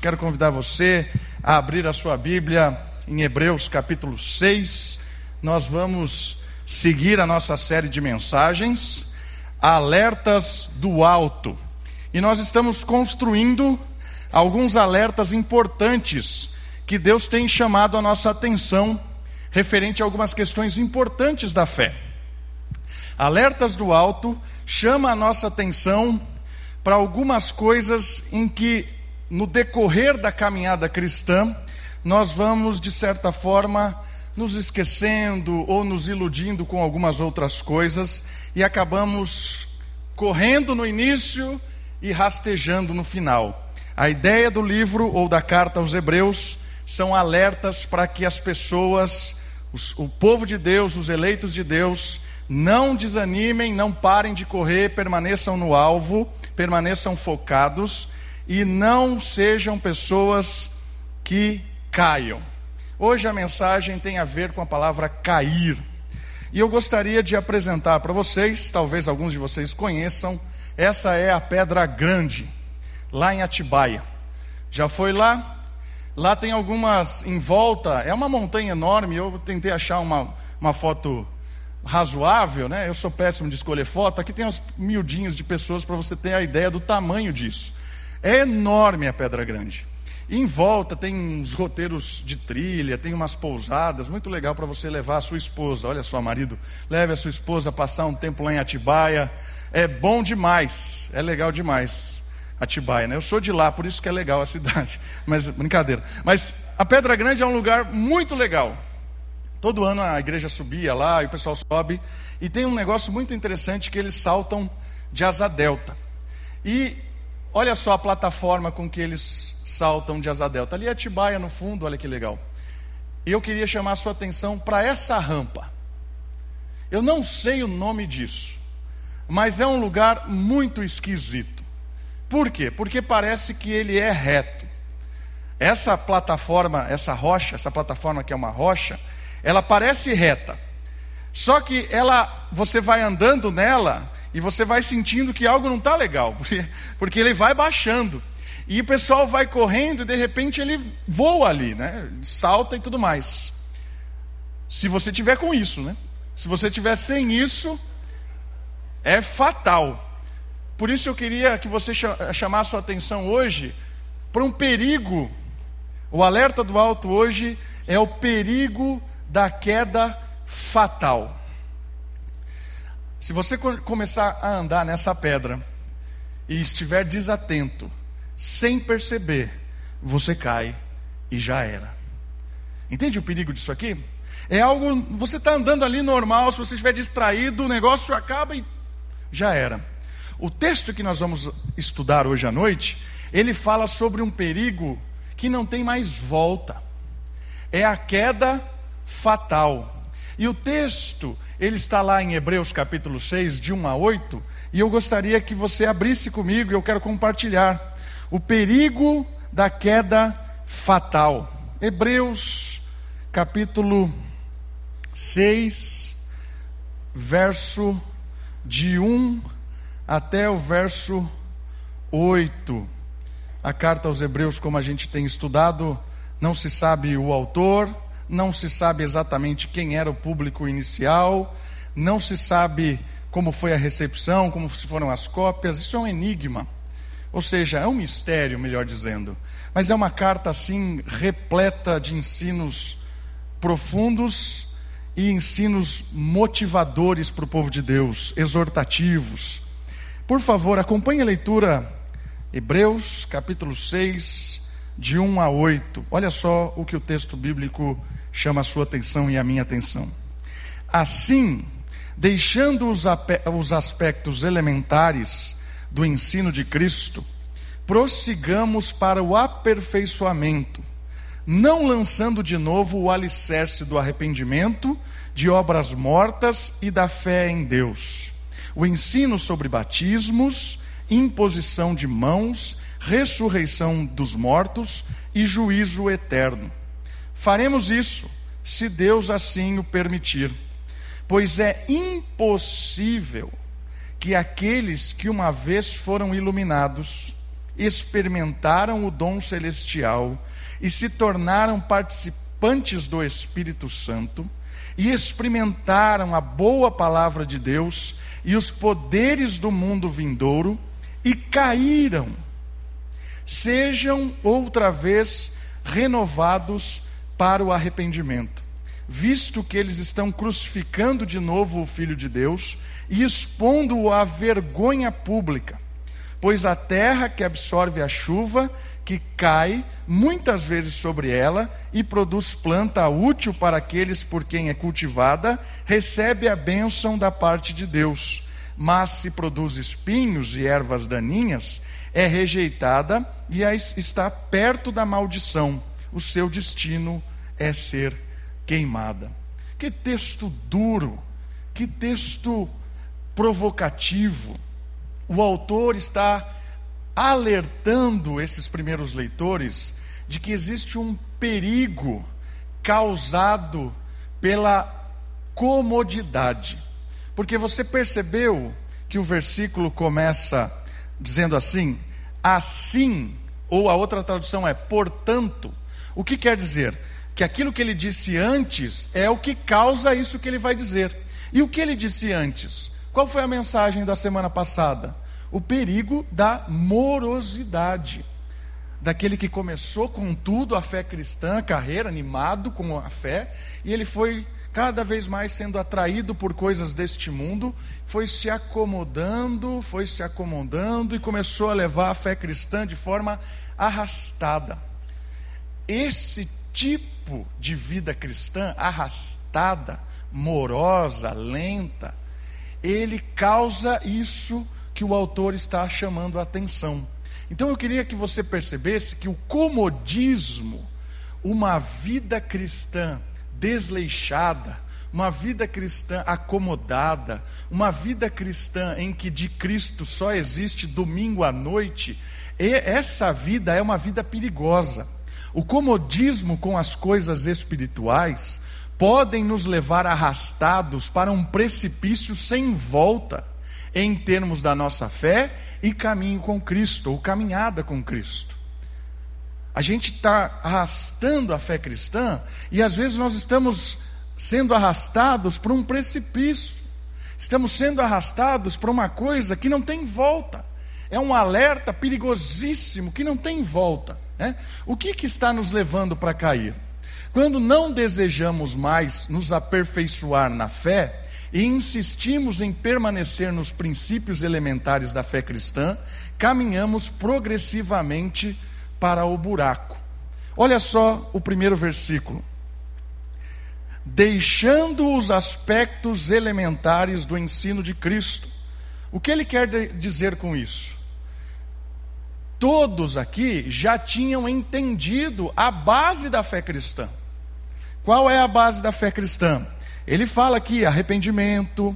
Quero convidar você a abrir a sua Bíblia em Hebreus capítulo 6. Nós vamos seguir a nossa série de mensagens, Alertas do Alto. E nós estamos construindo alguns alertas importantes que Deus tem chamado a nossa atenção referente a algumas questões importantes da fé. Alertas do Alto chama a nossa atenção para algumas coisas em que, no decorrer da caminhada cristã, nós vamos, de certa forma, nos esquecendo ou nos iludindo com algumas outras coisas e acabamos correndo no início e rastejando no final. A ideia do livro ou da carta aos Hebreus são alertas para que as pessoas, os, o povo de Deus, os eleitos de Deus, não desanimem, não parem de correr, permaneçam no alvo, permaneçam focados e não sejam pessoas que caiam. Hoje a mensagem tem a ver com a palavra cair. E eu gostaria de apresentar para vocês, talvez alguns de vocês conheçam, essa é a Pedra Grande, lá em Atibaia. Já foi lá? Lá tem algumas em volta, é uma montanha enorme. Eu tentei achar uma, uma foto razoável, né? Eu sou péssimo de escolher foto. Aqui tem uns miudinhos de pessoas para você ter a ideia do tamanho disso. É enorme a Pedra Grande. Em volta tem uns roteiros de trilha, tem umas pousadas, muito legal para você levar a sua esposa. Olha só, marido, leve a sua esposa a passar um tempo lá em Atibaia. É bom demais, é legal demais. Atibaia, né? Eu sou de lá, por isso que é legal a cidade. Mas brincadeira. Mas a Pedra Grande é um lugar muito legal. Todo ano a igreja subia lá e o pessoal sobe. E tem um negócio muito interessante que eles saltam de asa delta. E olha só a plataforma com que eles saltam de asa delta. Ali é Atibaia no fundo, olha que legal. E eu queria chamar a sua atenção para essa rampa. Eu não sei o nome disso, mas é um lugar muito esquisito. Por quê? Porque parece que ele é reto. Essa plataforma, essa rocha, essa plataforma que é uma rocha, ela parece reta. Só que ela, você vai andando nela e você vai sentindo que algo não está legal, porque, porque ele vai baixando. E o pessoal vai correndo e de repente ele voa ali, né? salta e tudo mais. Se você tiver com isso, né? Se você tiver sem isso, é fatal. Por isso eu queria que você chamasse sua atenção hoje para um perigo. O alerta do alto hoje é o perigo da queda fatal. Se você começar a andar nessa pedra e estiver desatento, sem perceber, você cai e já era. Entende o perigo disso aqui? É algo, você está andando ali normal, se você estiver distraído, o negócio acaba e já era. O texto que nós vamos estudar hoje à noite, ele fala sobre um perigo que não tem mais volta. É a queda fatal. E o texto, ele está lá em Hebreus capítulo 6, de 1 a 8, e eu gostaria que você abrisse comigo eu quero compartilhar o perigo da queda fatal. Hebreus capítulo 6, verso de 1 até o verso 8. A carta aos Hebreus, como a gente tem estudado, não se sabe o autor, não se sabe exatamente quem era o público inicial, não se sabe como foi a recepção, como foram as cópias, isso é um enigma. Ou seja, é um mistério, melhor dizendo. Mas é uma carta assim repleta de ensinos profundos e ensinos motivadores para o povo de Deus, exortativos. Por favor, acompanhe a leitura Hebreus, capítulo 6, de 1 a 8. Olha só o que o texto bíblico chama a sua atenção e a minha atenção. Assim, deixando os, os aspectos elementares do ensino de Cristo, prossigamos para o aperfeiçoamento, não lançando de novo o alicerce do arrependimento, de obras mortas e da fé em Deus. O ensino sobre batismos, imposição de mãos, ressurreição dos mortos e juízo eterno. Faremos isso se Deus assim o permitir, pois é impossível que aqueles que uma vez foram iluminados experimentaram o dom celestial e se tornaram participantes do Espírito Santo e experimentaram a boa palavra de Deus e os poderes do mundo vindouro e caíram, sejam outra vez renovados para o arrependimento, visto que eles estão crucificando de novo o Filho de Deus e expondo-o à vergonha pública pois a terra que absorve a chuva, que cai muitas vezes sobre ela e produz planta útil para aqueles por quem é cultivada, recebe a bênção da parte de Deus. Mas se produz espinhos e ervas daninhas, é rejeitada e está perto da maldição. O seu destino é ser queimada. Que texto duro, que texto provocativo o autor está alertando esses primeiros leitores de que existe um perigo causado pela comodidade. Porque você percebeu que o versículo começa dizendo assim: assim, ou a outra tradução é portanto. O que quer dizer? Que aquilo que ele disse antes é o que causa isso que ele vai dizer. E o que ele disse antes? Qual foi a mensagem da semana passada? O perigo da morosidade. Daquele que começou com tudo a fé cristã, a carreira, animado com a fé, e ele foi cada vez mais sendo atraído por coisas deste mundo, foi se acomodando, foi se acomodando e começou a levar a fé cristã de forma arrastada. Esse tipo de vida cristã arrastada, morosa, lenta, ele causa isso que o autor está chamando a atenção. Então eu queria que você percebesse que o comodismo, uma vida cristã desleixada, uma vida cristã acomodada, uma vida cristã em que de Cristo só existe domingo à noite, essa vida é uma vida perigosa. O comodismo com as coisas espirituais podem nos levar arrastados para um precipício sem volta, em termos da nossa fé e caminho com Cristo, ou caminhada com Cristo. A gente está arrastando a fé cristã e às vezes nós estamos sendo arrastados para um precipício, estamos sendo arrastados para uma coisa que não tem volta, é um alerta perigosíssimo que não tem volta. Né? O que, que está nos levando para cair? Quando não desejamos mais nos aperfeiçoar na fé e insistimos em permanecer nos princípios elementares da fé cristã, caminhamos progressivamente para o buraco. Olha só o primeiro versículo. Deixando os aspectos elementares do ensino de Cristo. O que ele quer dizer com isso? Todos aqui já tinham entendido a base da fé cristã. Qual é a base da fé cristã? Ele fala aqui arrependimento,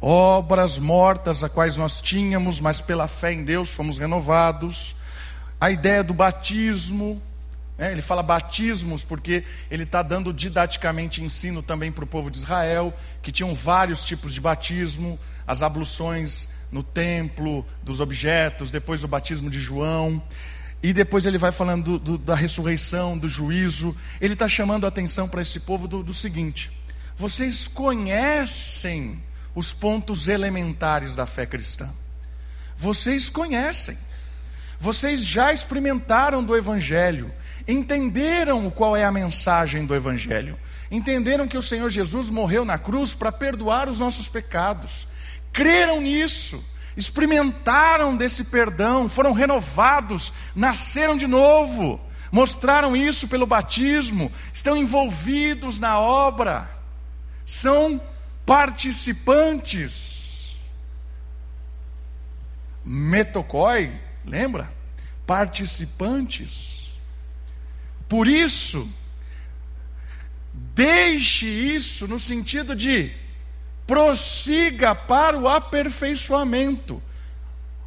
obras mortas a quais nós tínhamos, mas pela fé em Deus fomos renovados. A ideia do batismo, né? ele fala batismos porque ele está dando didaticamente ensino também para o povo de Israel, que tinham vários tipos de batismo, as abluções no templo, dos objetos, depois o batismo de João. E depois ele vai falando do, do, da ressurreição, do juízo. Ele está chamando a atenção para esse povo do, do seguinte: vocês conhecem os pontos elementares da fé cristã. Vocês conhecem. Vocês já experimentaram do Evangelho, entenderam qual é a mensagem do Evangelho, entenderam que o Senhor Jesus morreu na cruz para perdoar os nossos pecados, creram nisso experimentaram desse perdão, foram renovados, nasceram de novo, mostraram isso pelo batismo, estão envolvidos na obra, são participantes. Metocói, lembra? Participantes. Por isso, deixe isso no sentido de prossiga para o aperfeiçoamento.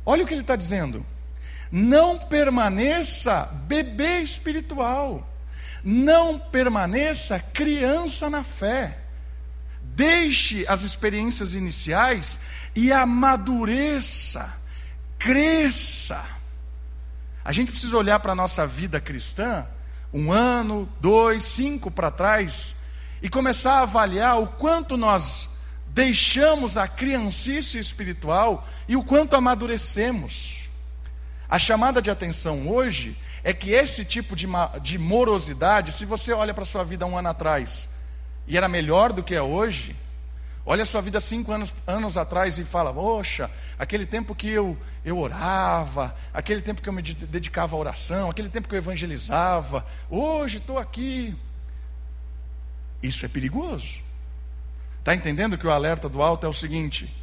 Olha o que ele está dizendo. Não permaneça bebê espiritual. Não permaneça criança na fé. Deixe as experiências iniciais e amadureça, cresça. A gente precisa olhar para a nossa vida cristã, um ano, dois, cinco para trás, e começar a avaliar o quanto nós deixamos a criancice espiritual e o quanto amadurecemos. A chamada de atenção hoje é que esse tipo de, de morosidade, se você olha para a sua vida um ano atrás e era melhor do que é hoje, olha a sua vida cinco anos, anos atrás e fala: Poxa, aquele tempo que eu, eu orava, aquele tempo que eu me dedicava à oração, aquele tempo que eu evangelizava, hoje estou aqui. Isso é perigoso. Está entendendo que o alerta do alto é o seguinte: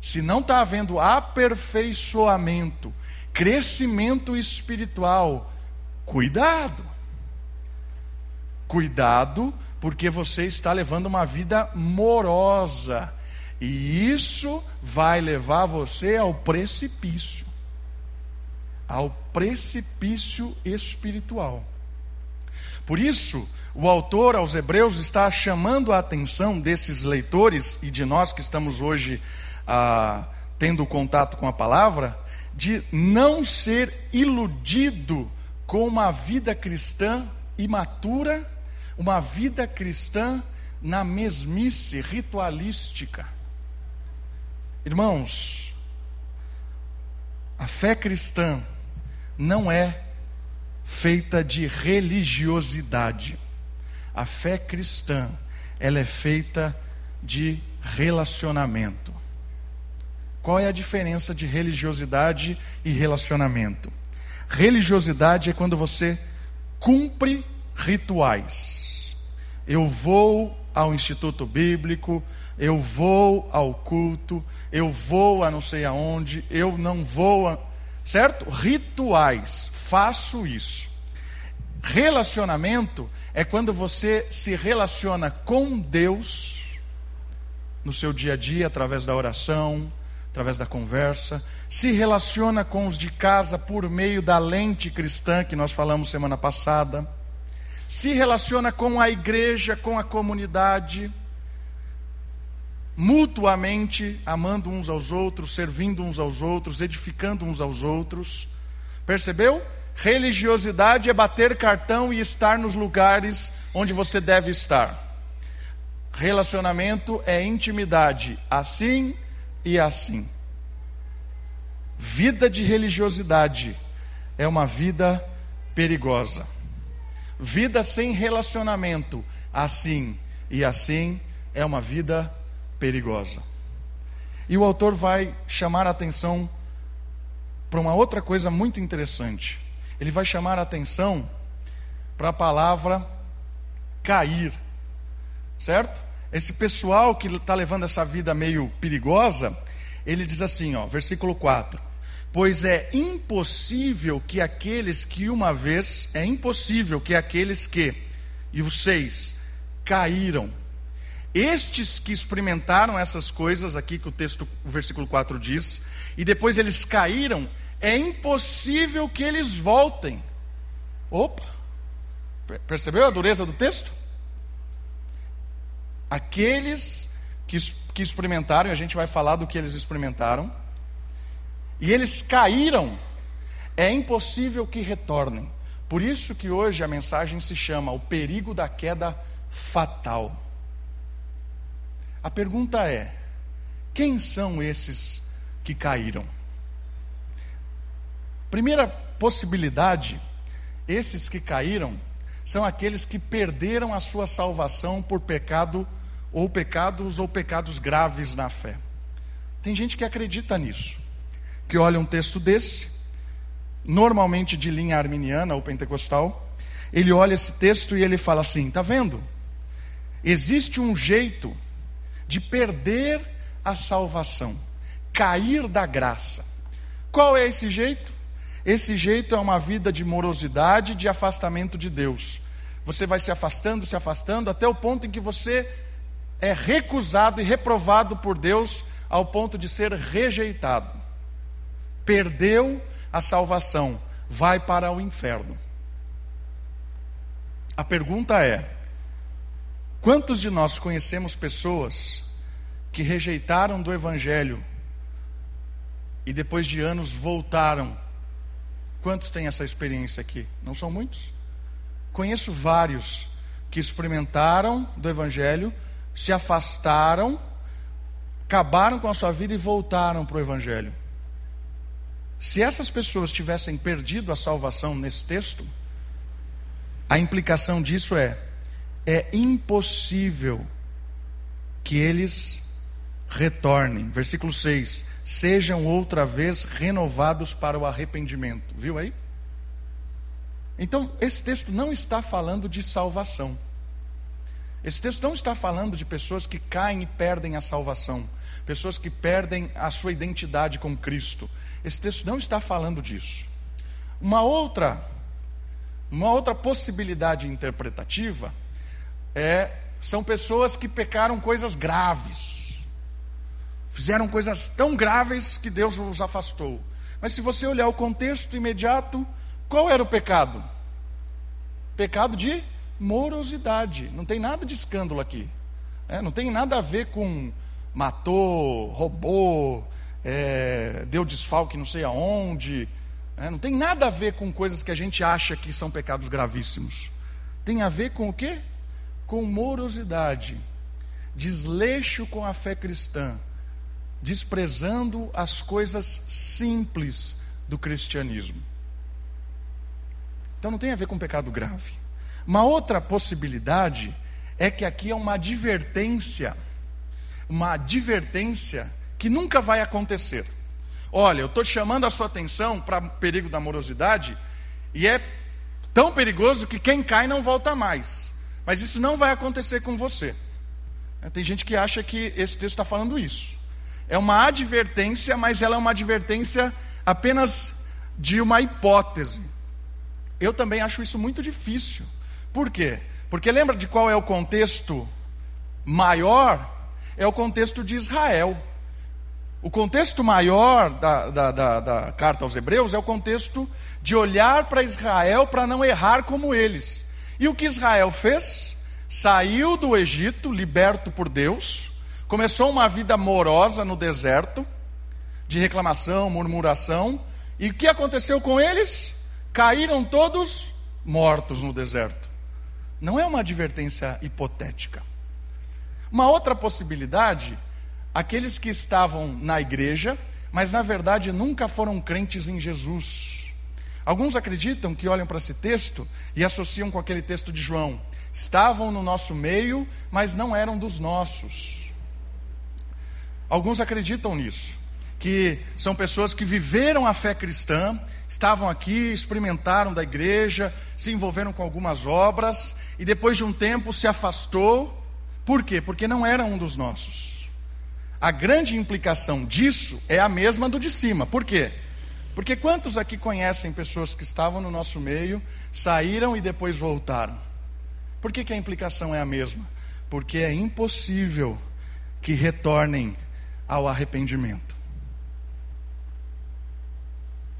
se não está havendo aperfeiçoamento, crescimento espiritual, cuidado. Cuidado, porque você está levando uma vida morosa. E isso vai levar você ao precipício ao precipício espiritual. Por isso, o autor aos Hebreus está chamando a atenção desses leitores e de nós que estamos hoje ah, tendo contato com a palavra, de não ser iludido com uma vida cristã imatura, uma vida cristã na mesmice ritualística. Irmãos, a fé cristã não é feita de religiosidade. A fé cristã, ela é feita de relacionamento. Qual é a diferença de religiosidade e relacionamento? Religiosidade é quando você cumpre rituais. Eu vou ao instituto bíblico, eu vou ao culto, eu vou a não sei aonde, eu não vou a certo? Rituais, faço isso. Relacionamento é quando você se relaciona com Deus no seu dia a dia, através da oração, através da conversa, se relaciona com os de casa por meio da lente cristã que nós falamos semana passada, se relaciona com a igreja, com a comunidade mutuamente amando uns aos outros, servindo uns aos outros, edificando uns aos outros. Percebeu? Religiosidade é bater cartão e estar nos lugares onde você deve estar. Relacionamento é intimidade, assim e assim. Vida de religiosidade é uma vida perigosa. Vida sem relacionamento, assim e assim, é uma vida perigosa. E o autor vai chamar a atenção para uma outra coisa muito interessante. Ele vai chamar a atenção para a palavra cair, certo? Esse pessoal que está levando essa vida meio perigosa, ele diz assim, ó, versículo 4: Pois é impossível que aqueles que uma vez, é impossível que aqueles que, e os seis, caíram, estes que experimentaram essas coisas aqui que o texto, o versículo 4 diz, e depois eles caíram, é impossível que eles voltem. Opa! Percebeu a dureza do texto? Aqueles que, que experimentaram, e a gente vai falar do que eles experimentaram, e eles caíram, é impossível que retornem. Por isso que hoje a mensagem se chama o perigo da queda fatal. A pergunta é: quem são esses que caíram? Primeira possibilidade: esses que caíram são aqueles que perderam a sua salvação por pecado ou pecados ou pecados graves na fé. Tem gente que acredita nisso, que olha um texto desse, normalmente de linha arminiana ou pentecostal, ele olha esse texto e ele fala assim: está vendo? Existe um jeito de perder a salvação, cair da graça. Qual é esse jeito? Esse jeito é uma vida de morosidade, de afastamento de Deus. Você vai se afastando, se afastando, até o ponto em que você é recusado e reprovado por Deus, ao ponto de ser rejeitado. Perdeu a salvação, vai para o inferno. A pergunta é: Quantos de nós conhecemos pessoas que rejeitaram do Evangelho e depois de anos voltaram Quantos têm essa experiência aqui? Não são muitos? Conheço vários que experimentaram do Evangelho, se afastaram, acabaram com a sua vida e voltaram para o Evangelho. Se essas pessoas tivessem perdido a salvação nesse texto, a implicação disso é: é impossível que eles retornem. Versículo 6: Sejam outra vez renovados para o arrependimento. Viu aí? Então, esse texto não está falando de salvação. Esse texto não está falando de pessoas que caem e perdem a salvação, pessoas que perdem a sua identidade com Cristo. Esse texto não está falando disso. Uma outra, uma outra possibilidade interpretativa é são pessoas que pecaram coisas graves. Fizeram coisas tão graves que Deus os afastou. Mas se você olhar o contexto imediato, qual era o pecado? Pecado de morosidade. Não tem nada de escândalo aqui. É, não tem nada a ver com matou, roubou, é, deu desfalque não sei aonde. É, não tem nada a ver com coisas que a gente acha que são pecados gravíssimos. Tem a ver com o quê? Com morosidade, desleixo com a fé cristã, desprezando as coisas simples do cristianismo. Então não tem a ver com pecado grave. Uma outra possibilidade é que aqui é uma advertência, uma advertência que nunca vai acontecer. Olha, eu estou chamando a sua atenção para o perigo da morosidade, e é tão perigoso que quem cai não volta mais. Mas isso não vai acontecer com você. Tem gente que acha que esse texto está falando isso. É uma advertência, mas ela é uma advertência apenas de uma hipótese. Eu também acho isso muito difícil. Por quê? Porque lembra de qual é o contexto maior? É o contexto de Israel. O contexto maior da, da, da, da carta aos Hebreus é o contexto de olhar para Israel para não errar como eles. E o que Israel fez? Saiu do Egito, liberto por Deus, começou uma vida morosa no deserto, de reclamação, murmuração, e o que aconteceu com eles? Caíram todos mortos no deserto. Não é uma advertência hipotética. Uma outra possibilidade, aqueles que estavam na igreja, mas na verdade nunca foram crentes em Jesus. Alguns acreditam que olham para esse texto e associam com aquele texto de João. Estavam no nosso meio, mas não eram dos nossos. Alguns acreditam nisso, que são pessoas que viveram a fé cristã, estavam aqui, experimentaram da igreja, se envolveram com algumas obras e depois de um tempo se afastou. Por quê? Porque não era um dos nossos. A grande implicação disso é a mesma do de cima. Por quê? Porque quantos aqui conhecem pessoas que estavam no nosso meio, saíram e depois voltaram? Por que, que a implicação é a mesma? Porque é impossível que retornem ao arrependimento.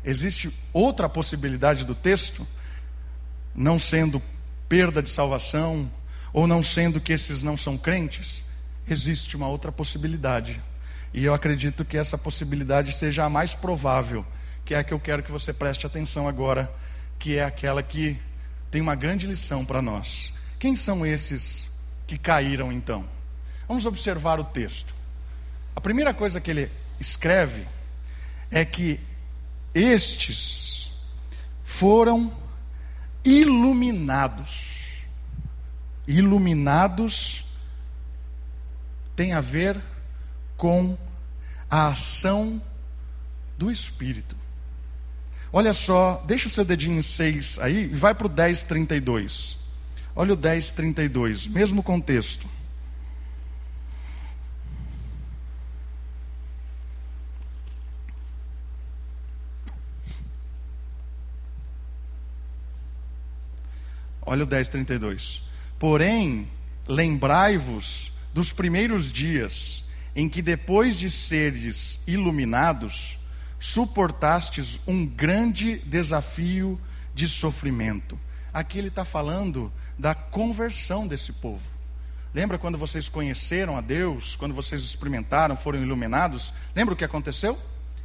Existe outra possibilidade do texto, não sendo perda de salvação, ou não sendo que esses não são crentes, existe uma outra possibilidade. E eu acredito que essa possibilidade seja a mais provável, que é a que eu quero que você preste atenção agora, que é aquela que tem uma grande lição para nós. Quem são esses que caíram então? Vamos observar o texto. A primeira coisa que ele escreve é que estes foram iluminados. Iluminados tem a ver com a ação do Espírito. Olha só, deixa o seu dedinho em 6 aí e vai para o 10,32. Olha o 10,32, mesmo contexto. Olha o 10:32. Porém, lembrai-vos dos primeiros dias em que depois de seres iluminados, suportastes um grande desafio de sofrimento. Aqui ele está falando da conversão desse povo. Lembra quando vocês conheceram a Deus, quando vocês experimentaram, foram iluminados? Lembra o que aconteceu?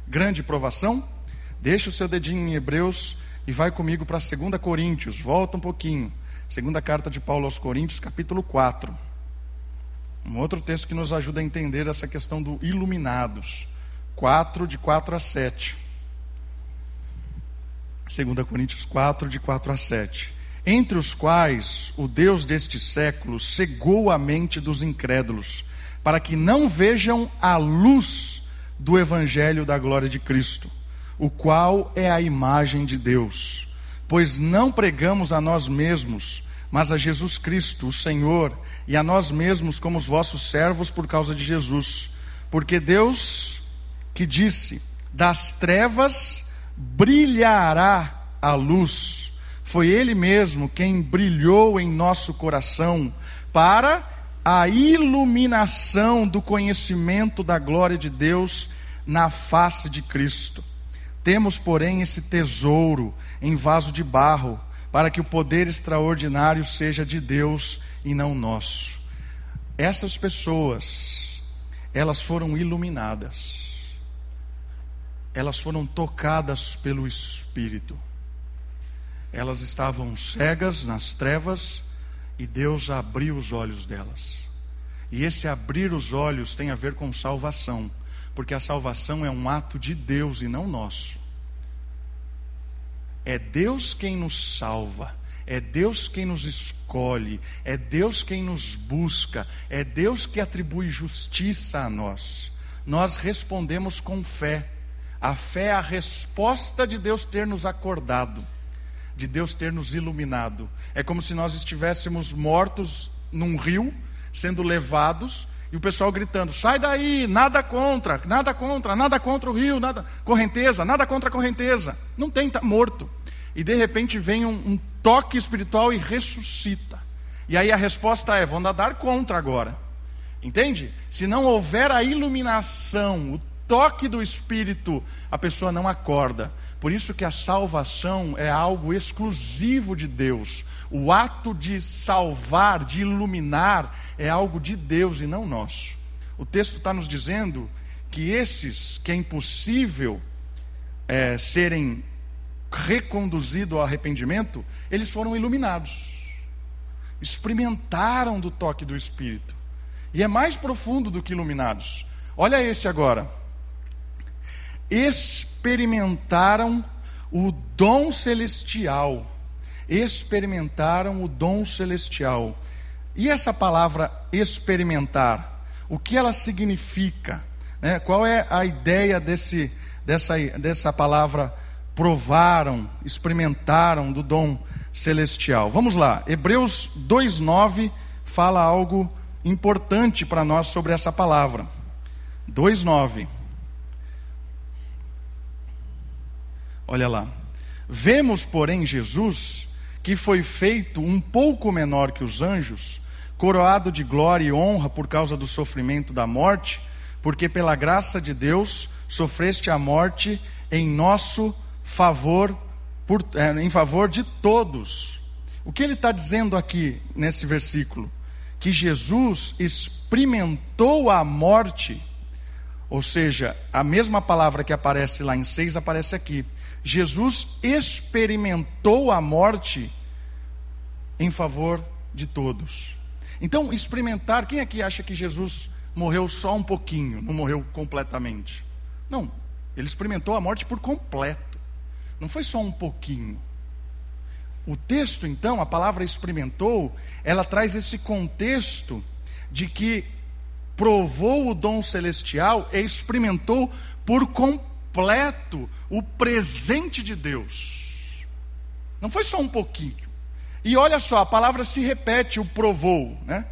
Grande provação. Deixa o seu dedinho em Hebreus e vai comigo para 2 Coríntios, volta um pouquinho. Segunda carta de Paulo aos Coríntios, capítulo 4. Um outro texto que nos ajuda a entender essa questão do iluminados. 4, de 4 a 7. 2 Coríntios 4, de 4 a 7. Entre os quais o Deus deste século cegou a mente dos incrédulos, para que não vejam a luz do evangelho da glória de Cristo, o qual é a imagem de Deus. Pois não pregamos a nós mesmos, mas a Jesus Cristo, o Senhor, e a nós mesmos como os vossos servos por causa de Jesus. Porque Deus que disse: Das trevas brilhará a luz. Foi Ele mesmo quem brilhou em nosso coração para a iluminação do conhecimento da glória de Deus na face de Cristo. Temos, porém, esse tesouro em vaso de barro, para que o poder extraordinário seja de Deus e não nosso. Essas pessoas, elas foram iluminadas, elas foram tocadas pelo Espírito. Elas estavam cegas nas trevas e Deus abriu os olhos delas. E esse abrir os olhos tem a ver com salvação, porque a salvação é um ato de Deus e não nosso. É Deus quem nos salva, é Deus quem nos escolhe, é Deus quem nos busca, é Deus que atribui justiça a nós. Nós respondemos com fé. A fé é a resposta de Deus ter nos acordado de Deus ter nos iluminado. É como se nós estivéssemos mortos num rio, sendo levados, e o pessoal gritando: sai daí, nada contra, nada contra, nada contra o rio, nada, correnteza, nada contra a correnteza. Não tem, está morto. E de repente vem um, um toque espiritual e ressuscita. E aí a resposta é: vão nadar contra agora. Entende? Se não houver a iluminação, o toque do Espírito, a pessoa não acorda. Por isso que a salvação é algo exclusivo de Deus. O ato de salvar, de iluminar, é algo de Deus e não nosso. O texto está nos dizendo que esses que é impossível é, serem reconduzidos ao arrependimento, eles foram iluminados, experimentaram do toque do Espírito. E é mais profundo do que iluminados. Olha esse agora experimentaram o dom celestial. Experimentaram o dom celestial. E essa palavra experimentar, o que ela significa? Né? Qual é a ideia desse, dessa, dessa palavra provaram, experimentaram do dom celestial? Vamos lá, Hebreus 2,9 fala algo importante para nós sobre essa palavra. 2,9. Olha lá. Vemos, porém, Jesus, que foi feito um pouco menor que os anjos, coroado de glória e honra por causa do sofrimento da morte, porque pela graça de Deus sofreste a morte em nosso favor, por, é, em favor de todos. O que ele está dizendo aqui nesse versículo? Que Jesus experimentou a morte, ou seja, a mesma palavra que aparece lá em 6 aparece aqui. Jesus experimentou a morte em favor de todos. Então, experimentar, quem aqui acha que Jesus morreu só um pouquinho, não morreu completamente? Não, ele experimentou a morte por completo, não foi só um pouquinho. O texto, então, a palavra experimentou, ela traz esse contexto de que provou o dom celestial e experimentou por completo completo o presente de Deus. Não foi só um pouquinho. E olha só, a palavra se repete, o provou, né?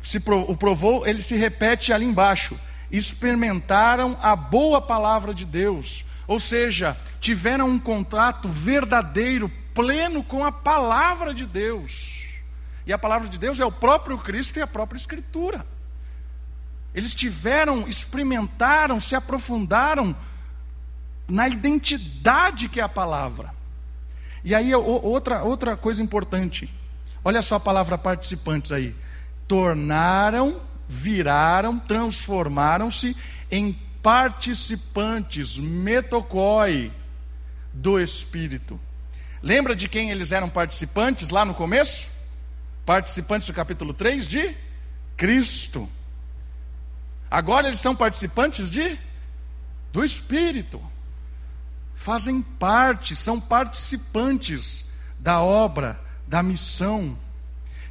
Se o provou, ele se repete ali embaixo. Experimentaram a boa palavra de Deus, ou seja, tiveram um contrato verdadeiro, pleno com a palavra de Deus. E a palavra de Deus é o próprio Cristo e a própria Escritura. Eles tiveram, experimentaram, se aprofundaram na identidade que é a palavra. E aí, outra, outra coisa importante. Olha só a palavra participantes aí. Tornaram, viraram, transformaram-se em participantes, metocói, do Espírito. Lembra de quem eles eram participantes lá no começo? Participantes do capítulo 3 de Cristo. Agora eles são participantes de do Espírito. Fazem parte, são participantes da obra, da missão.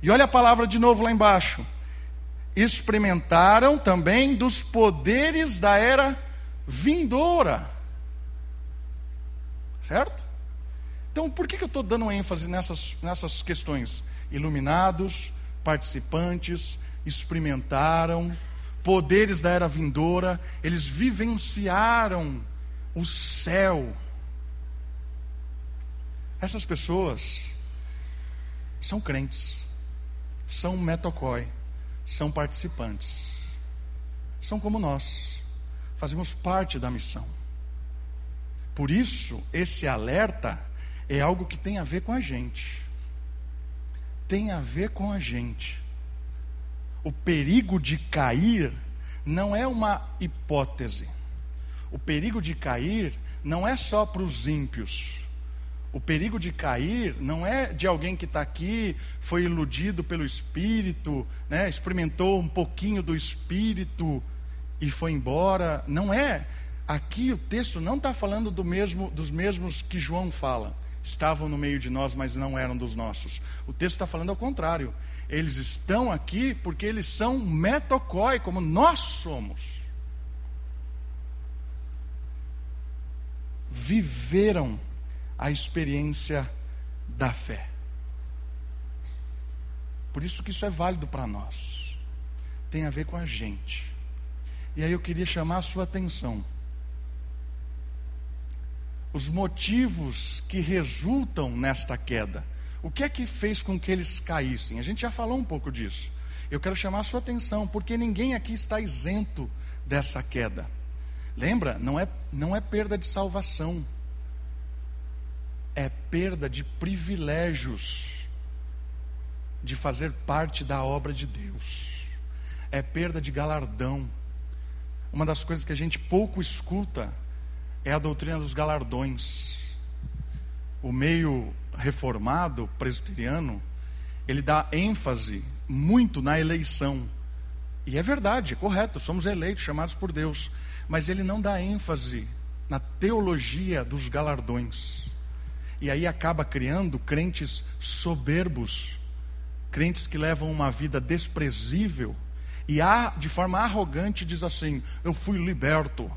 E olha a palavra de novo lá embaixo. Experimentaram também dos poderes da era vindoura. Certo? Então, por que, que eu estou dando ênfase nessas, nessas questões? Iluminados, participantes, experimentaram, poderes da era vindoura, eles vivenciaram o céu. Essas pessoas são crentes, são metocói, são participantes, são como nós, fazemos parte da missão. Por isso, esse alerta é algo que tem a ver com a gente. Tem a ver com a gente. O perigo de cair não é uma hipótese. O perigo de cair não é só para os ímpios. O perigo de cair não é de alguém que está aqui, foi iludido pelo Espírito, né, experimentou um pouquinho do Espírito e foi embora. Não é. Aqui o texto não está falando do mesmo, dos mesmos que João fala. Estavam no meio de nós, mas não eram dos nossos. O texto está falando ao contrário. Eles estão aqui porque eles são metocói, como nós somos. Viveram a experiência da fé. Por isso que isso é válido para nós. Tem a ver com a gente. E aí eu queria chamar a sua atenção. Os motivos que resultam nesta queda. O que é que fez com que eles caíssem? A gente já falou um pouco disso. Eu quero chamar a sua atenção, porque ninguém aqui está isento dessa queda. Lembra? Não é, não é perda de salvação é perda de privilégios de fazer parte da obra de Deus, é perda de galardão. Uma das coisas que a gente pouco escuta é a doutrina dos galardões. O meio reformado presbiteriano, ele dá ênfase muito na eleição. E é verdade, é correto, somos eleitos, chamados por Deus. Mas ele não dá ênfase na teologia dos galardões. E aí acaba criando crentes soberbos, crentes que levam uma vida desprezível e há, de forma arrogante diz assim: Eu fui liberto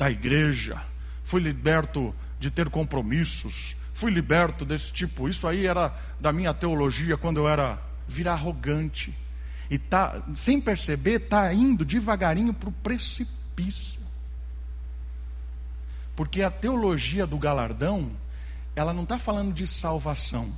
da igreja, fui liberto de ter compromissos, fui liberto desse tipo. Isso aí era da minha teologia quando eu era. Vira arrogante. E tá, sem perceber, está indo devagarinho para o precipício. Porque a teologia do galardão ela não está falando de salvação,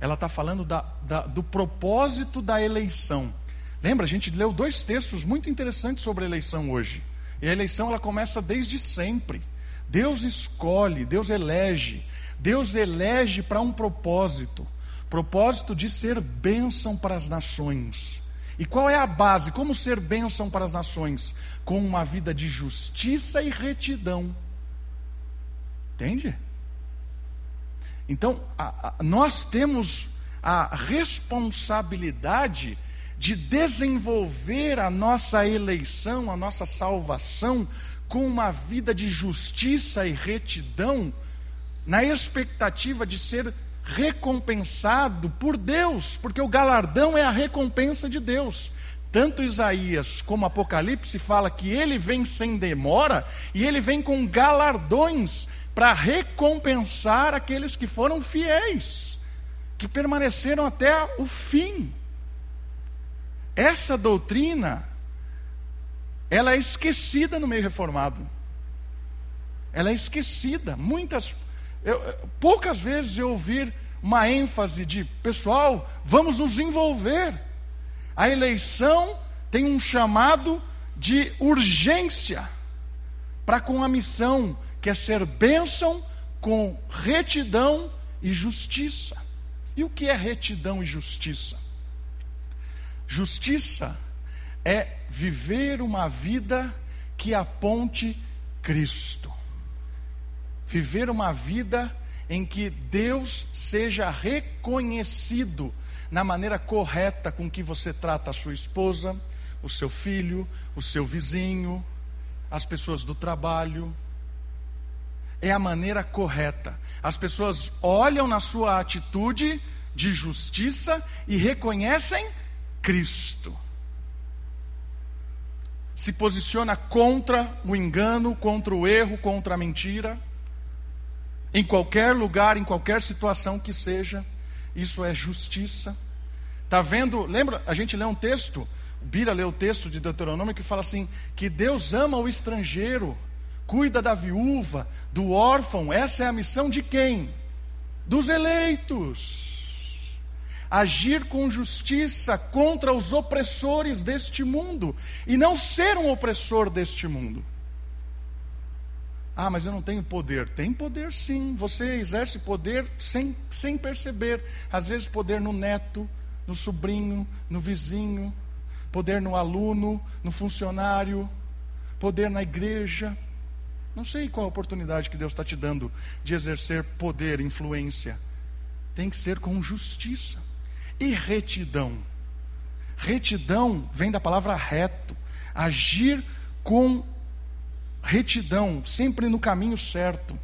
ela está falando da, da, do propósito da eleição. Lembra, a gente leu dois textos muito interessantes sobre eleição hoje. E a eleição ela começa desde sempre. Deus escolhe, Deus elege. Deus elege para um propósito propósito de ser bênção para as nações. E qual é a base? Como ser bênção para as nações? Com uma vida de justiça e retidão. Entende? Então, a, a, nós temos a responsabilidade de desenvolver a nossa eleição, a nossa salvação, com uma vida de justiça e retidão, na expectativa de ser recompensado por Deus, porque o galardão é a recompensa de Deus. Tanto Isaías como Apocalipse fala que ele vem sem demora e ele vem com galardões para recompensar aqueles que foram fiéis, que permaneceram até o fim. Essa doutrina ela é esquecida no meio reformado. Ela é esquecida. Muitas eu, poucas vezes eu ouvir uma ênfase de pessoal, vamos nos envolver. A eleição tem um chamado de urgência para com a missão, que é ser bênção com retidão e justiça. E o que é retidão e justiça? Justiça é viver uma vida que aponte Cristo. viver uma vida em que Deus seja reconhecido na maneira correta com que você trata a sua esposa, o seu filho, o seu vizinho, as pessoas do trabalho. É a maneira correta. As pessoas olham na sua atitude de justiça e reconhecem Cristo. Se posiciona contra o engano, contra o erro, contra a mentira. Em qualquer lugar, em qualquer situação que seja, isso é justiça. Está vendo? Lembra? A gente lê um texto, Bira lê o texto de Deuteronômio que fala assim: que Deus ama o estrangeiro, cuida da viúva, do órfão. Essa é a missão de quem? Dos eleitos. Agir com justiça contra os opressores deste mundo e não ser um opressor deste mundo. Ah, mas eu não tenho poder. Tem poder sim. Você exerce poder sem, sem perceber. Às vezes, poder no neto, no sobrinho, no vizinho, poder no aluno, no funcionário, poder na igreja. Não sei qual a oportunidade que Deus está te dando de exercer poder, influência. Tem que ser com justiça e retidão. Retidão vem da palavra reto, agir com retidão, sempre no caminho certo.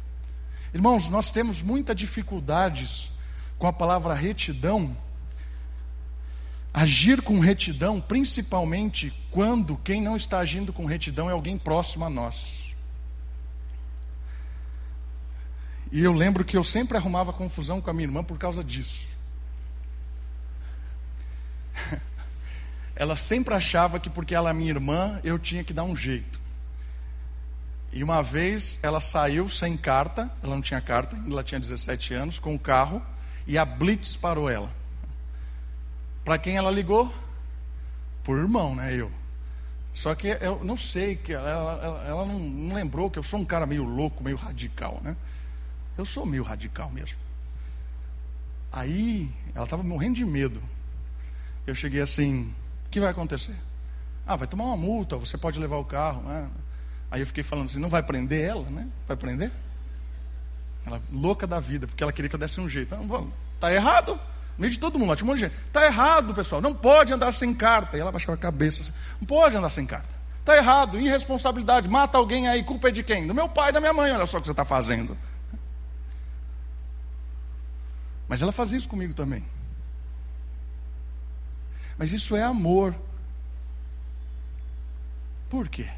Irmãos, nós temos muitas dificuldades com a palavra retidão. Agir com retidão, principalmente quando quem não está agindo com retidão é alguém próximo a nós. E eu lembro que eu sempre arrumava confusão com a minha irmã por causa disso. Ela sempre achava que porque ela é minha irmã, eu tinha que dar um jeito. E uma vez ela saiu sem carta, ela não tinha carta, ela tinha 17 anos, com o carro, e a Blitz parou ela. Para quem ela ligou? Por irmão, né? Eu. Só que eu não sei, que ela, ela, ela não, não, lembrou que eu sou um cara meio louco, meio radical, né? Eu sou meio radical mesmo. Aí ela estava morrendo de medo. Eu cheguei assim: o que vai acontecer? Ah, vai tomar uma multa, você pode levar o carro, né? Aí eu fiquei falando assim: não vai prender ela, né? Vai prender? Ela louca da vida, porque ela queria que eu desse um jeito. Não, vamos, tá errado. No meio de todo mundo, lá tinha um monte de gente. Tá errado, pessoal. Não pode andar sem carta. E ela baixava a cabeça assim: não pode andar sem carta. Tá errado, irresponsabilidade. Mata alguém aí, culpa é de quem? Do meu pai da minha mãe. Olha só o que você está fazendo. Mas ela fazia isso comigo também. Mas isso é amor. Por quê?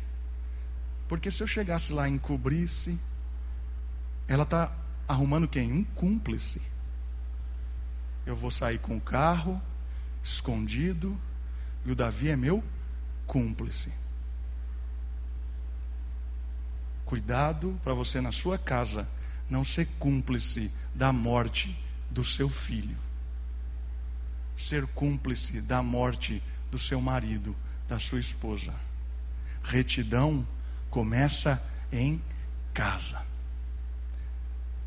Porque se eu chegasse lá e encobrisse, ela está arrumando quem? Um cúmplice. Eu vou sair com o carro, escondido, e o Davi é meu cúmplice. Cuidado para você na sua casa não ser cúmplice da morte do seu filho. Ser cúmplice da morte do seu marido, da sua esposa. Retidão começa em casa.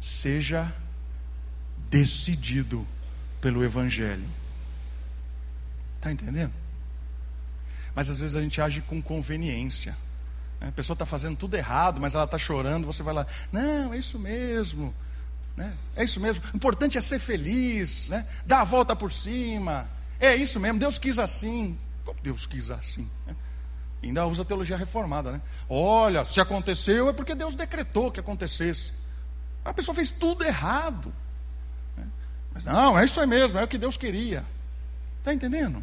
Seja decidido pelo Evangelho. Está entendendo? Mas às vezes a gente age com conveniência. Né? A pessoa está fazendo tudo errado, mas ela está chorando, você vai lá, não, é isso mesmo. Né? É isso mesmo. O importante é ser feliz, né? dar a volta por cima. É isso mesmo, Deus quis assim. Como Deus quis assim? Né? Ainda usa a teologia reformada, né? Olha, se aconteceu é porque Deus decretou que acontecesse. A pessoa fez tudo errado. Né? Mas não, é isso aí mesmo, é o que Deus queria. Está entendendo?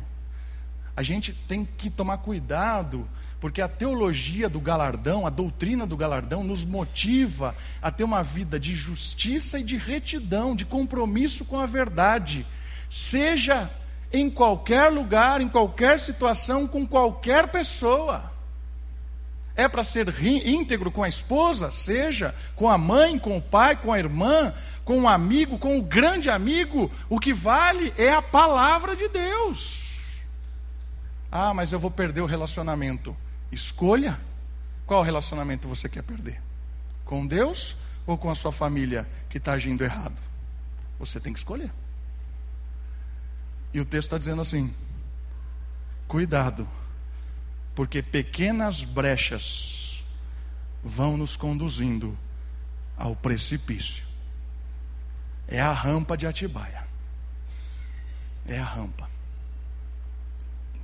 A gente tem que tomar cuidado, porque a teologia do galardão, a doutrina do galardão, nos motiva a ter uma vida de justiça e de retidão, de compromisso com a verdade. Seja em qualquer lugar, em qualquer situação, com qualquer pessoa. É para ser íntegro com a esposa, seja com a mãe, com o pai, com a irmã, com o amigo, com o grande amigo. O que vale é a palavra de Deus. Ah, mas eu vou perder o relacionamento. Escolha qual relacionamento você quer perder: com Deus ou com a sua família que está agindo errado? Você tem que escolher. E o texto está dizendo assim: cuidado, porque pequenas brechas vão nos conduzindo ao precipício. É a rampa de Atibaia. É a rampa.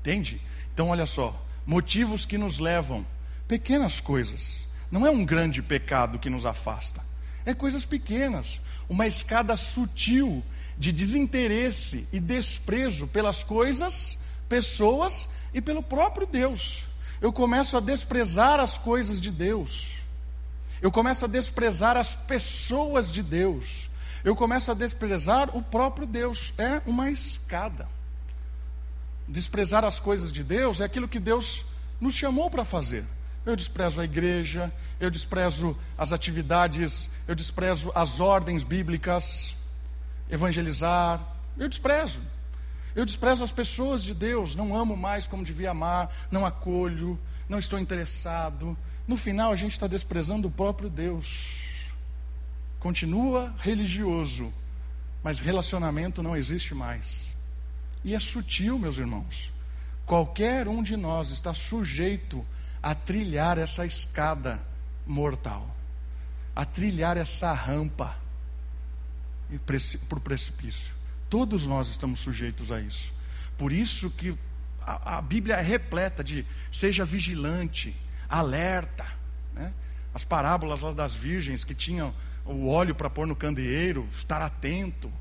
Entende? Então, olha só: motivos que nos levam, pequenas coisas. Não é um grande pecado que nos afasta, é coisas pequenas. Uma escada sutil de desinteresse e desprezo pelas coisas, pessoas e pelo próprio Deus. Eu começo a desprezar as coisas de Deus. Eu começo a desprezar as pessoas de Deus. Eu começo a desprezar o próprio Deus. É uma escada. Desprezar as coisas de Deus é aquilo que Deus nos chamou para fazer. Eu desprezo a igreja, eu desprezo as atividades, eu desprezo as ordens bíblicas, evangelizar, eu desprezo. Eu desprezo as pessoas de Deus, não amo mais como devia amar, não acolho, não estou interessado. No final, a gente está desprezando o próprio Deus. Continua religioso, mas relacionamento não existe mais. E é sutil, meus irmãos. Qualquer um de nós está sujeito a trilhar essa escada mortal, a trilhar essa rampa para o precipício. Todos nós estamos sujeitos a isso. Por isso que a, a Bíblia é repleta de seja vigilante, alerta. Né? As parábolas das virgens que tinham o óleo para pôr no candeeiro, estar atento.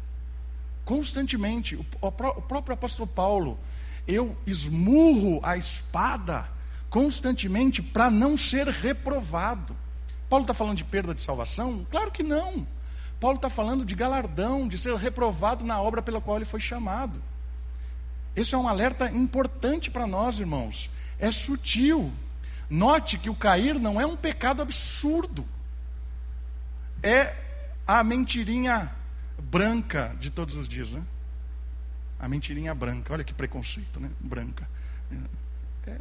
Constantemente, o, o, próprio apóstolo Paulo, eu esmurro a espada constantemente para não ser reprovado. Paulo está falando de perda de salvação? Claro que não. Paulo está falando de galardão, de ser reprovado na obra pela qual ele foi chamado. Esse é um alerta importante para nós, irmãos. É sutil. Note que o cair não é um pecado absurdo. É a mentirinha branca de todos os dias, né? A mentirinha branca. Olha que preconceito, né? Branca. É.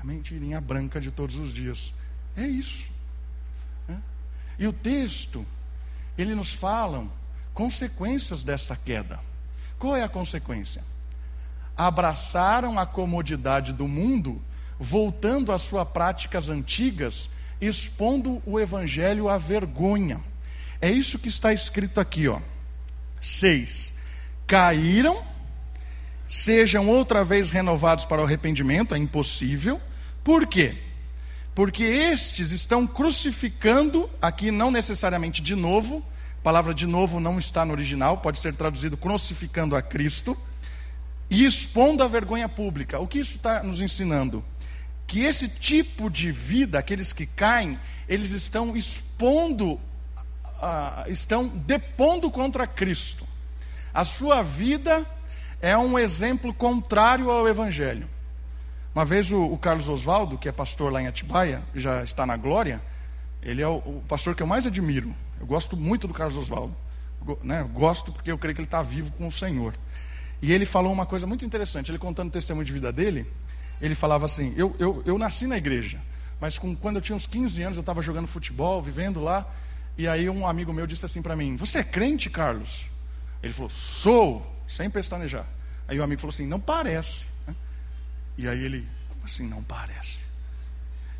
A mentirinha branca de todos os dias. É isso. E o texto, ele nos fala consequências dessa queda. Qual é a consequência? Abraçaram a comodidade do mundo, voltando às suas práticas antigas, expondo o evangelho à vergonha. É isso que está escrito aqui, ó. 6. Caíram, sejam outra vez renovados para o arrependimento, é impossível. Por quê? porque estes estão crucificando, aqui não necessariamente de novo, a palavra de novo não está no original, pode ser traduzido crucificando a Cristo, e expondo a vergonha pública. O que isso está nos ensinando? Que esse tipo de vida, aqueles que caem, eles estão expondo, uh, estão depondo contra Cristo. A sua vida é um exemplo contrário ao Evangelho. Uma vez o, o Carlos Oswaldo, que é pastor lá em Atibaia, já está na glória, ele é o, o pastor que eu mais admiro. Eu gosto muito do Carlos Oswaldo. Né? Gosto porque eu creio que ele está vivo com o Senhor. E ele falou uma coisa muito interessante. Ele contando o testemunho de vida dele, ele falava assim: Eu, eu, eu nasci na igreja, mas com, quando eu tinha uns 15 anos eu estava jogando futebol, vivendo lá. E aí um amigo meu disse assim para mim: Você é crente, Carlos? Ele falou: Sou, sem pestanejar. Aí o amigo falou assim: Não parece. E aí ele, assim, não parece.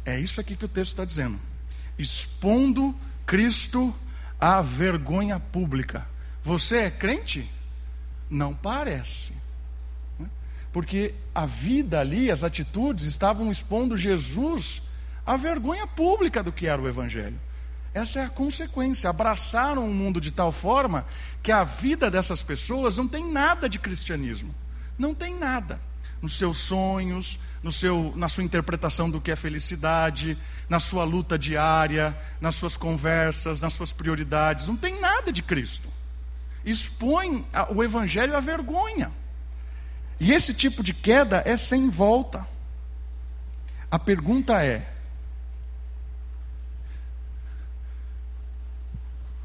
É isso aqui que o texto está dizendo. Expondo Cristo à vergonha pública. Você é crente? Não parece. Porque a vida ali, as atitudes, estavam expondo Jesus à vergonha pública do que era o Evangelho. Essa é a consequência. Abraçaram o mundo de tal forma que a vida dessas pessoas não tem nada de cristianismo. Não tem nada nos seus sonhos, no seu, na sua interpretação do que é felicidade, na sua luta diária, nas suas conversas, nas suas prioridades. Não tem nada de Cristo. Expõe o Evangelho à vergonha. E esse tipo de queda é sem volta. A pergunta é: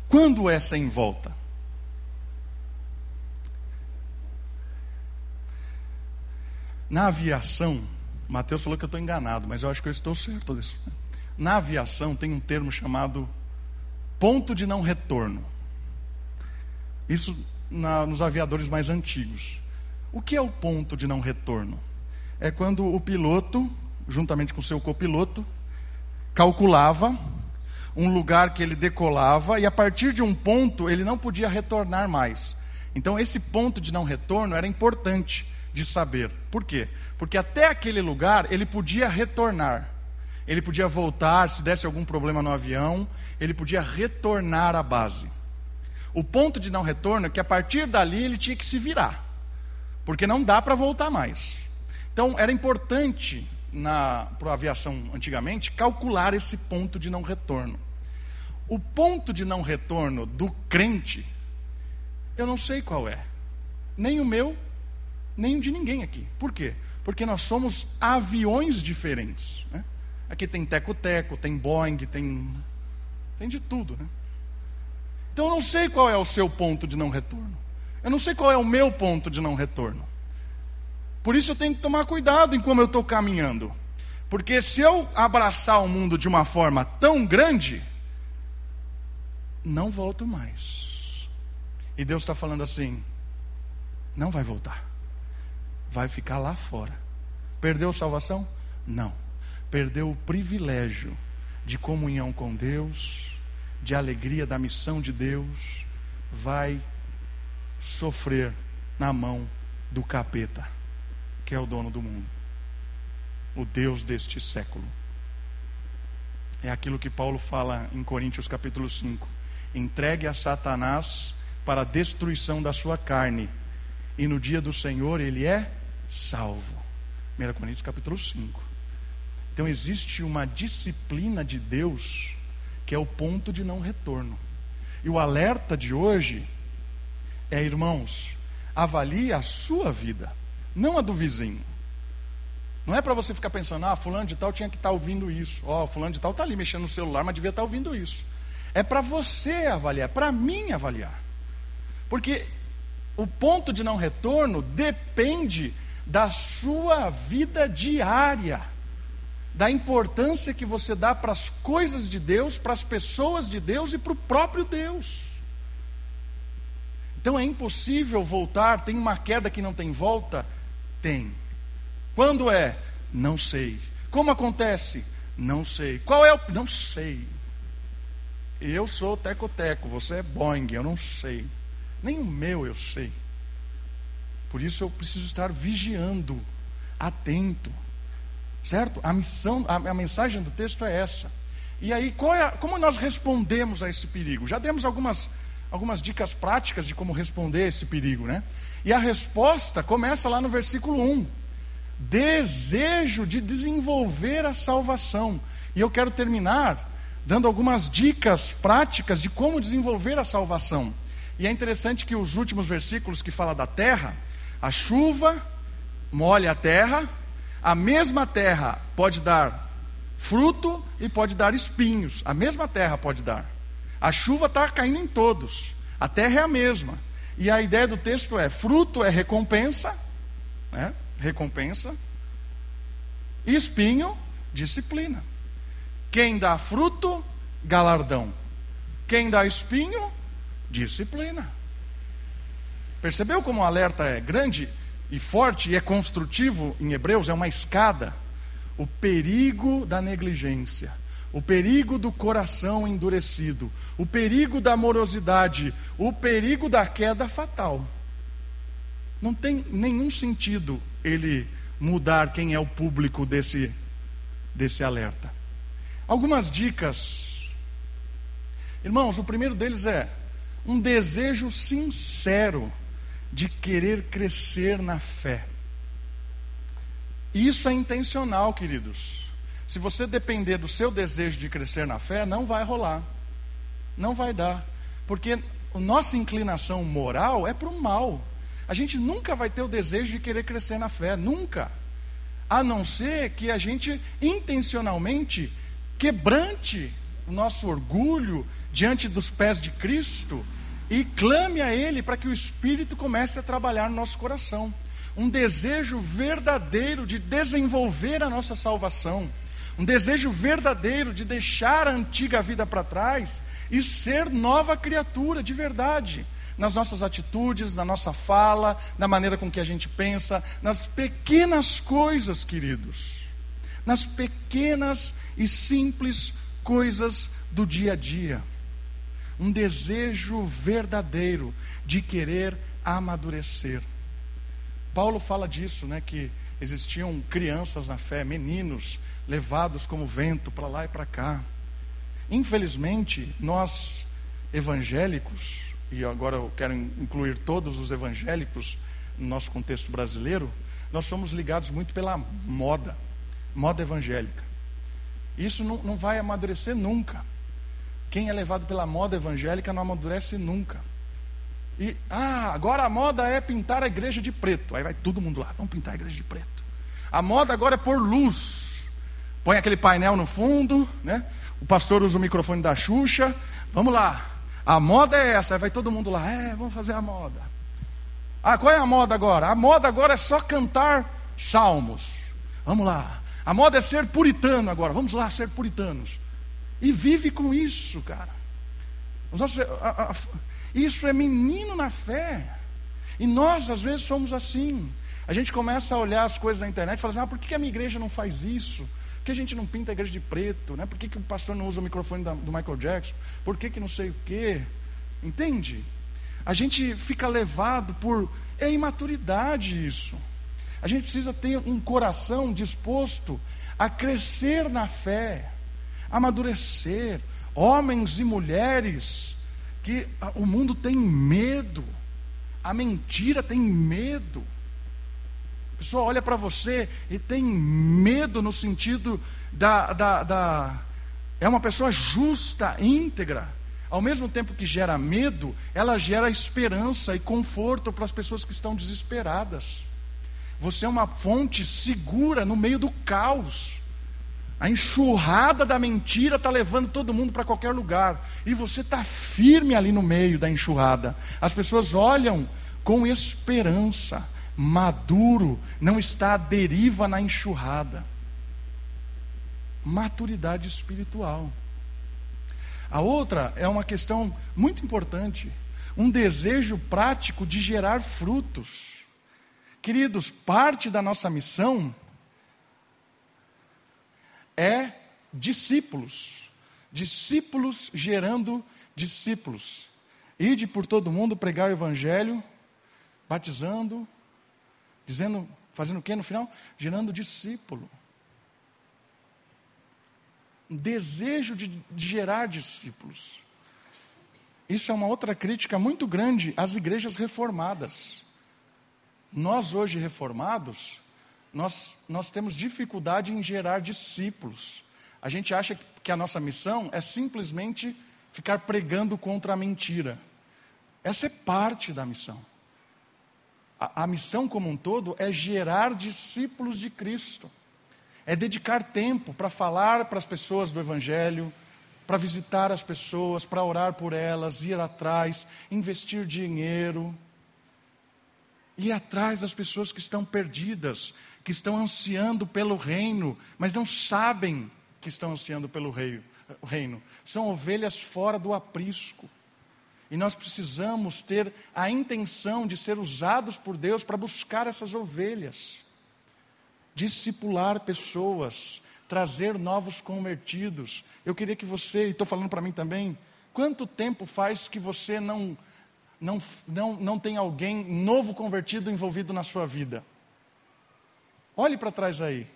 quando é sem volta? Na aviação, Mateus falou que eu estou enganado, mas eu acho que eu estou certo disso. Na aviação tem um termo chamado ponto de não retorno. Isso na, nos aviadores mais antigos. O que é o ponto de não retorno? É quando o piloto, juntamente com seu copiloto, calculava um lugar que ele decolava e a partir de um ponto ele não podia retornar mais. Então esse ponto de não retorno era importante de saber. Por quê? Porque até aquele lugar ele podia retornar. Ele podia voltar, se desse algum problema no avião, ele podia retornar à base. O ponto de não retorno é que a partir dali ele tinha que se virar, porque não dá para voltar mais. Então era importante para a aviação antigamente calcular esse ponto de não retorno. O ponto de não retorno do crente, eu não sei qual é. Nem o meu, nem o de ninguém aqui. Por quê? Porque nós somos aviões diferentes. Né? Aqui tem teco-teco, tem Boeing, tem, tem de tudo. Né? Então eu não sei qual é o seu ponto de não retorno. Eu não sei qual é o meu ponto de não retorno. Por isso eu tenho que tomar cuidado em como eu estou caminhando. Porque se eu abraçar o mundo de uma forma tão grande, não volto mais. E Deus está falando assim: não vai voltar, vai ficar lá fora. Perdeu salvação? Não. Perdeu o privilégio de comunhão com Deus, de alegria da missão de Deus, vai sofrer na mão do capeta, que é o dono do mundo, o Deus deste século. É aquilo que Paulo fala em Coríntios capítulo 5 entregue a Satanás para a destruição da sua carne, e no dia do Senhor ele é salvo. 1 Coríntios capítulo 5. Então existe uma disciplina de Deus que é o ponto de não retorno. E o alerta de hoje é, irmãos, avalie a sua vida, não a do vizinho. Não é para você ficar pensando, ah, fulano de tal tinha que estar tá ouvindo isso. Ó, oh, fulano de tal está ali mexendo no celular, mas devia estar tá ouvindo isso. É para você avaliar, para mim avaliar. Porque o ponto de não retorno depende da sua vida diária, da importância que você dá para as coisas de Deus, para as pessoas de Deus e para o próprio Deus. Então é impossível voltar, tem uma queda que não tem volta? Tem. Quando é? Não sei. Como acontece? Não sei. Qual é o. Não sei. Eu sou teco-teco, você é Boeing, eu não sei. Nem o meu eu sei. Por isso eu preciso estar vigiando, atento. Certo? A missão, a, a mensagem do texto é essa. E aí, é, como nós respondemos a esse perigo? Já demos algumas, algumas dicas práticas de como responder a esse perigo, né? E a resposta começa lá no versículo 1. Desejo de desenvolver a salvação. E eu quero terminar dando algumas dicas práticas de como desenvolver a salvação. E é interessante que os últimos versículos que fala da terra, a chuva molha a terra, a mesma terra pode dar fruto e pode dar espinhos, a mesma terra pode dar. A chuva está caindo em todos, a terra é a mesma. E a ideia do texto é: fruto é recompensa, né? recompensa, e espinho, disciplina. Quem dá fruto, galardão. Quem dá espinho, disciplina. Percebeu como o alerta é grande e forte e é construtivo em Hebreus? É uma escada. O perigo da negligência, o perigo do coração endurecido, o perigo da morosidade, o perigo da queda fatal. Não tem nenhum sentido ele mudar quem é o público desse, desse alerta. Algumas dicas. Irmãos, o primeiro deles é um desejo sincero de querer crescer na fé. Isso é intencional, queridos. Se você depender do seu desejo de crescer na fé, não vai rolar. Não vai dar. Porque nossa inclinação moral é para o mal. A gente nunca vai ter o desejo de querer crescer na fé, nunca. A não ser que a gente intencionalmente quebrante o nosso orgulho diante dos pés de Cristo e clame a Ele para que o Espírito comece a trabalhar no nosso coração. Um desejo verdadeiro de desenvolver a nossa salvação. Um desejo verdadeiro de deixar a antiga vida para trás e ser nova criatura de verdade. Nas nossas atitudes, na nossa fala, na maneira com que a gente pensa, nas pequenas coisas, queridos nas pequenas e simples coisas do dia a dia. Um desejo verdadeiro de querer amadurecer. Paulo fala disso, né, que existiam crianças na fé, meninos levados como vento para lá e para cá. Infelizmente, nós evangélicos, e agora eu quero incluir todos os evangélicos no nosso contexto brasileiro, nós somos ligados muito pela moda, moda evangélica. Isso não, não vai amadurecer nunca. Quem é levado pela moda evangélica não amadurece nunca. E, ah, agora a moda é pintar a igreja de preto. Aí vai todo mundo lá, vamos pintar a igreja de preto. A moda agora é pôr luz. Põe aquele painel no fundo, né? O pastor usa o microfone da Xuxa. Vamos lá. A moda é essa. Aí vai todo mundo lá, é, vamos fazer a moda. Ah, qual é a moda agora? A moda agora é só cantar salmos. Vamos lá. A moda é ser puritano agora. Vamos lá ser puritanos. E vive com isso, cara. Nossos, a, a, isso é menino na fé. E nós, às vezes, somos assim. A gente começa a olhar as coisas na internet e fala assim: ah, por que a minha igreja não faz isso? Por que a gente não pinta a igreja de preto? Né? Por que, que o pastor não usa o microfone da, do Michael Jackson? Por que, que não sei o quê? Entende? A gente fica levado por. É imaturidade isso. A gente precisa ter um coração disposto a crescer na fé, amadurecer. Homens e mulheres que o mundo tem medo, a mentira tem medo. A pessoa olha para você e tem medo no sentido da, da, da. É uma pessoa justa, íntegra. Ao mesmo tempo que gera medo, ela gera esperança e conforto para as pessoas que estão desesperadas. Você é uma fonte segura no meio do caos. A enxurrada da mentira está levando todo mundo para qualquer lugar. E você está firme ali no meio da enxurrada. As pessoas olham com esperança. Maduro, não está à deriva na enxurrada. Maturidade espiritual. A outra é uma questão muito importante. Um desejo prático de gerar frutos. Queridos, parte da nossa missão é discípulos. Discípulos gerando discípulos. Ide por todo mundo pregar o evangelho, batizando, dizendo, fazendo o que no final? Gerando discípulo. Um desejo de, de gerar discípulos. Isso é uma outra crítica muito grande às igrejas reformadas. Nós, hoje reformados, nós, nós temos dificuldade em gerar discípulos. A gente acha que a nossa missão é simplesmente ficar pregando contra a mentira. Essa é parte da missão. A, a missão como um todo é gerar discípulos de Cristo. É dedicar tempo para falar para as pessoas do Evangelho, para visitar as pessoas, para orar por elas, ir atrás, investir dinheiro ir atrás das pessoas que estão perdidas, que estão ansiando pelo reino, mas não sabem que estão ansiando pelo reino. São ovelhas fora do aprisco. E nós precisamos ter a intenção de ser usados por Deus para buscar essas ovelhas, discipular pessoas, trazer novos convertidos. Eu queria que você, e estou falando para mim também, quanto tempo faz que você não não, não, não tem alguém novo convertido envolvido na sua vida. Olhe para trás aí.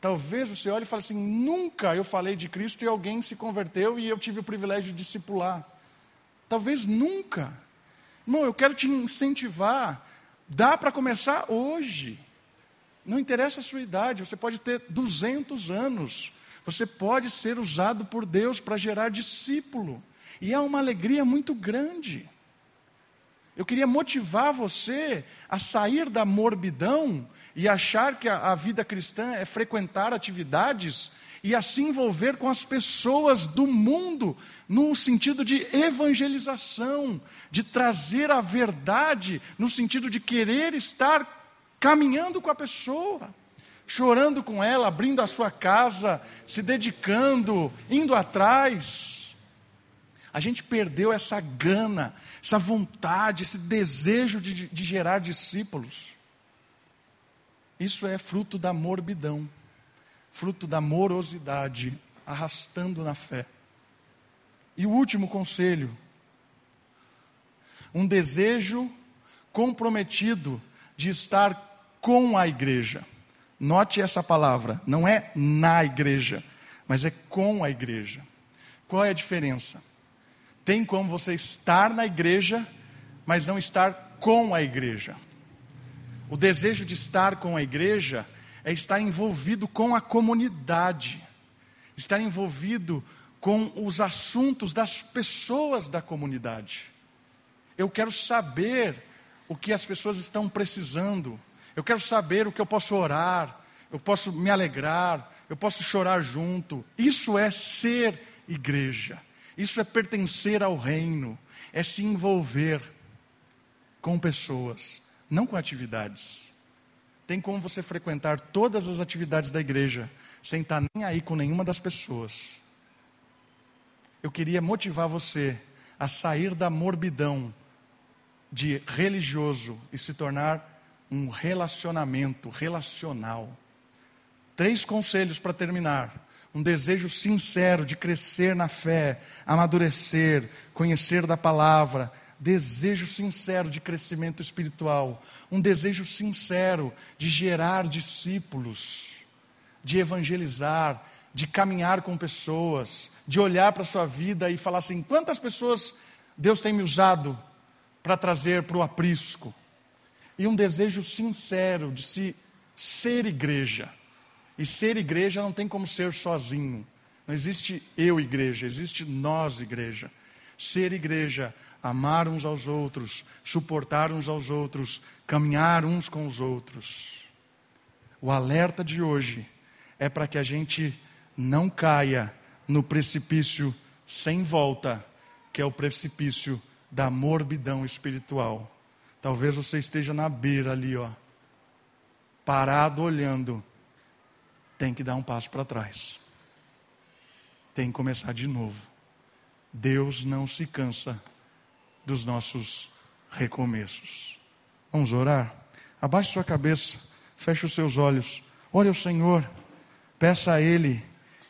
Talvez você olhe e fale assim: nunca eu falei de Cristo e alguém se converteu e eu tive o privilégio de discipular. Talvez nunca. Irmão, eu quero te incentivar. Dá para começar hoje. Não interessa a sua idade, você pode ter 200 anos. Você pode ser usado por Deus para gerar discípulo. E é uma alegria muito grande. Eu queria motivar você a sair da morbidão e achar que a, a, vida cristã é frequentar atividades e a se envolver com as pessoas do mundo, no sentido de evangelização, de trazer a verdade, no sentido de querer estar caminhando com a pessoa, chorando com ela, abrindo a sua casa, se dedicando, indo atrás. A gente perdeu essa gana, essa vontade, esse desejo de, de gerar discípulos. Isso é fruto da morbidão, fruto da morosidade. arrastando na fé. E o último conselho, um desejo comprometido de estar com a igreja. Note essa palavra, não é na igreja, mas é com a igreja. Qual é a diferença? Tem como você estar na igreja, mas não estar com a igreja. O desejo de estar com a igreja é estar envolvido com a comunidade, estar envolvido com os assuntos das pessoas da comunidade. Eu quero saber o que as pessoas estão precisando, eu quero saber o que eu posso orar, eu posso me alegrar, eu posso chorar junto. Isso é ser igreja, isso é pertencer ao reino, é se envolver com pessoas, não com atividades. Tem como você frequentar todas as atividades da igreja sem estar nem aí com nenhuma das pessoas. Eu queria motivar você a sair da morbidão de religioso e se tornar um relacionamento relacional. Três conselhos para terminar. Um desejo sincero de crescer na fé, amadurecer, conhecer da palavra, desejo sincero de crescimento espiritual, um desejo sincero de gerar discípulos, de evangelizar, de caminhar com pessoas, de olhar para a sua vida e falar assim: quantas pessoas Deus tem me usado para trazer para o aprisco? E um desejo sincero de se ser igreja. E ser igreja não tem como ser sozinho. Não existe eu, igreja, existe nós, igreja. Ser igreja amar uns aos outros, suportar uns aos outros, caminhar uns com os outros. O alerta de hoje é para que a gente não caia no precipício sem volta, que é o precipício da morbidão espiritual. Talvez você esteja na beira ali, ó, parado olhando. Tem que dar um passo para trás. Tem que começar de novo. Deus não se cansa dos nossos recomeços. Vamos orar? Abaixe sua cabeça, feche os seus olhos, olhe ao Senhor, peça a Ele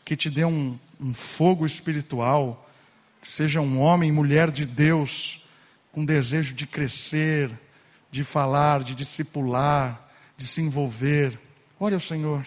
que te dê um, um fogo espiritual, que seja um homem, mulher de Deus, com desejo de crescer, de falar, de discipular, de se envolver. Olhe ao Senhor.